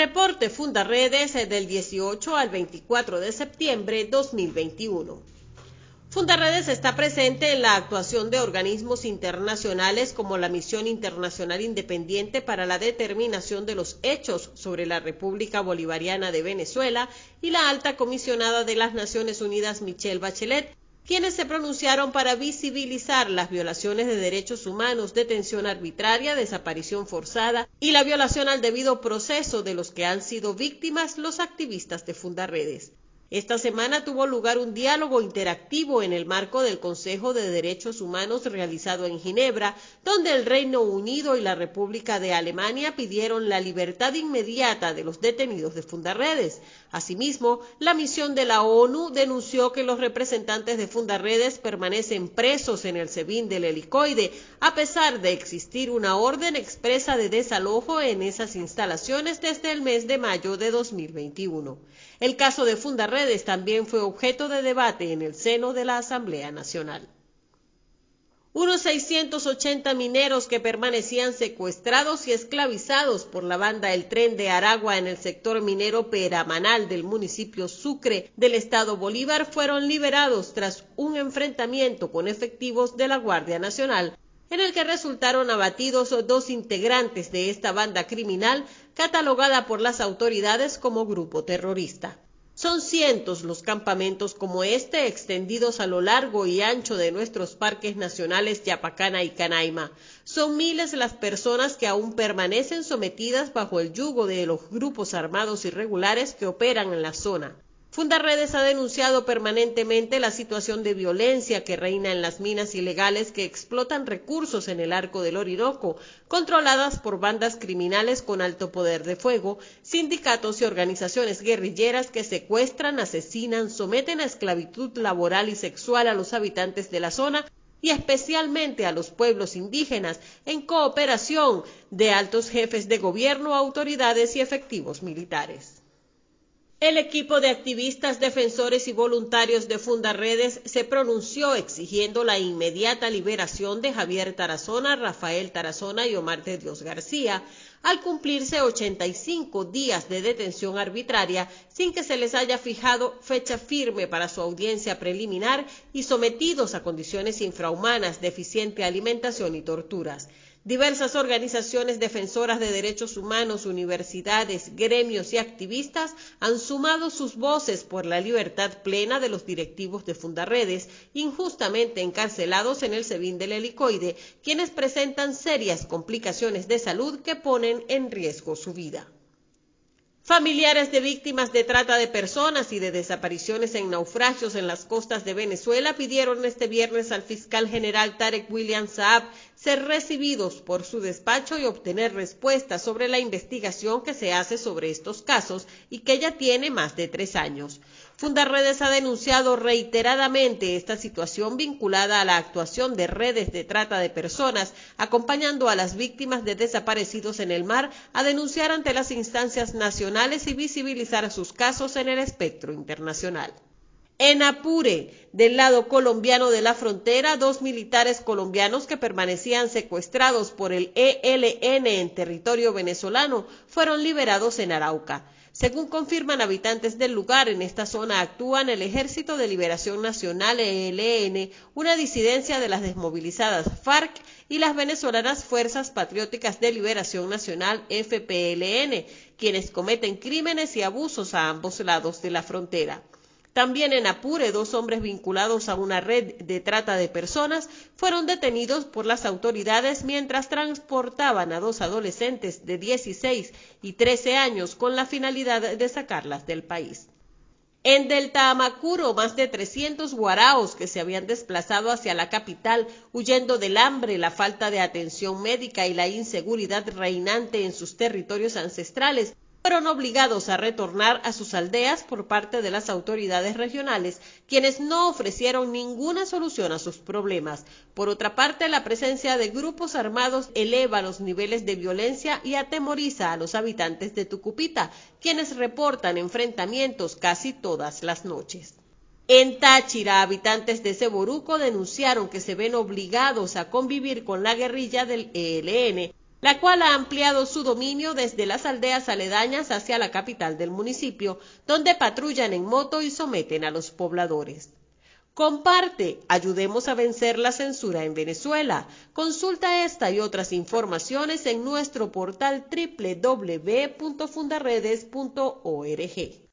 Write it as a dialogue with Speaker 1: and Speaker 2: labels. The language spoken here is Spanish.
Speaker 1: Reporte Fundaredes del 18 al 24 de septiembre 2021. Fundaredes está presente en la actuación de organismos internacionales como la Misión Internacional Independiente para la Determinación de los Hechos sobre la República Bolivariana de Venezuela y la Alta Comisionada de las Naciones Unidas Michelle Bachelet, quienes se pronunciaron para visibilizar las violaciones de derechos humanos, detención arbitraria, desaparición forzada y la violación al debido proceso de los que han sido víctimas los activistas de Fundaredes. Esta semana tuvo lugar un diálogo interactivo en el marco del Consejo de Derechos Humanos realizado en Ginebra, donde el Reino Unido y la República de Alemania pidieron la libertad inmediata de los detenidos de Fundarredes. Asimismo, la misión de la ONU denunció que los representantes de Fundarredes permanecen presos en el SEBIN del helicoide, a pesar de existir una orden expresa de desalojo en esas instalaciones desde el mes de mayo de 2021. El caso de Fundarredes también fue objeto de debate en el seno de la Asamblea Nacional. Unos 680 mineros que permanecían secuestrados y esclavizados por la banda El Tren de Aragua en el sector minero Peramanal del municipio Sucre del estado Bolívar fueron liberados tras un enfrentamiento con efectivos de la Guardia Nacional en el que resultaron abatidos dos integrantes de esta banda criminal catalogada por las autoridades como grupo terrorista. Son cientos los campamentos como este extendidos a lo largo y ancho de nuestros parques nacionales Yapacana y Canaima. Son miles las personas que aún permanecen sometidas bajo el yugo de los grupos armados irregulares que operan en la zona. Fundarredes ha denunciado permanentemente la situación de violencia que reina en las minas ilegales que explotan recursos en el arco del Orinoco, controladas por bandas criminales con alto poder de fuego, sindicatos y organizaciones guerrilleras que secuestran, asesinan, someten a esclavitud laboral y sexual a los habitantes de la zona y especialmente a los pueblos indígenas, en cooperación de altos jefes de gobierno, autoridades y efectivos militares. El equipo de activistas, defensores y voluntarios de Fundarredes se pronunció exigiendo la inmediata liberación de Javier Tarazona, Rafael Tarazona y Omar de Dios García, al cumplirse 85 días de detención arbitraria sin que se les haya fijado fecha firme para su audiencia preliminar y sometidos a condiciones infrahumanas, deficiente alimentación y torturas. Diversas organizaciones defensoras de derechos humanos, universidades, gremios y activistas han sumado sus voces por la libertad plena de los directivos de Fundarredes, injustamente encarcelados en el SEBIN del helicoide, quienes presentan serias complicaciones de salud que ponen en riesgo su vida. Familiares de víctimas de trata de personas y de desapariciones en naufragios en las costas de Venezuela pidieron este viernes al fiscal general Tarek William Saab ser recibidos por su despacho y obtener respuestas sobre la investigación que se hace sobre estos casos y que ya tiene más de tres años. Fundarredes ha denunciado reiteradamente esta situación vinculada a la actuación de redes de trata de personas, acompañando a las víctimas de desaparecidos en el mar a denunciar ante las instancias nacionales y visibilizar sus casos en el espectro internacional. En Apure, del lado colombiano de la frontera, dos militares colombianos que permanecían secuestrados por el ELN en territorio venezolano fueron liberados en Arauca. Según confirman habitantes del lugar, en esta zona actúan el Ejército de Liberación Nacional ELN, una disidencia de las desmovilizadas FARC y las venezolanas Fuerzas Patrióticas de Liberación Nacional FPLN, quienes cometen crímenes y abusos a ambos lados de la frontera. También en Apure, dos hombres vinculados a una red de trata de personas fueron detenidos por las autoridades mientras transportaban a dos adolescentes de 16 y 13 años con la finalidad de sacarlas del país. En Delta Amacuro, más de 300 guaraos que se habían desplazado hacia la capital huyendo del hambre, la falta de atención médica y la inseguridad reinante en sus territorios ancestrales fueron obligados a retornar a sus aldeas por parte de las autoridades regionales, quienes no ofrecieron ninguna solución a sus problemas. Por otra parte, la presencia de grupos armados eleva los niveles de violencia y atemoriza a los habitantes de Tucupita, quienes reportan enfrentamientos casi todas las noches. En Táchira, habitantes de Ceboruco denunciaron que se ven obligados a convivir con la guerrilla del ELN la cual ha ampliado su dominio desde las aldeas aledañas hacia la capital del municipio, donde patrullan en moto y someten a los pobladores. Comparte, ayudemos a vencer la censura en Venezuela. Consulta esta y otras informaciones en nuestro portal www.fundaredes.org.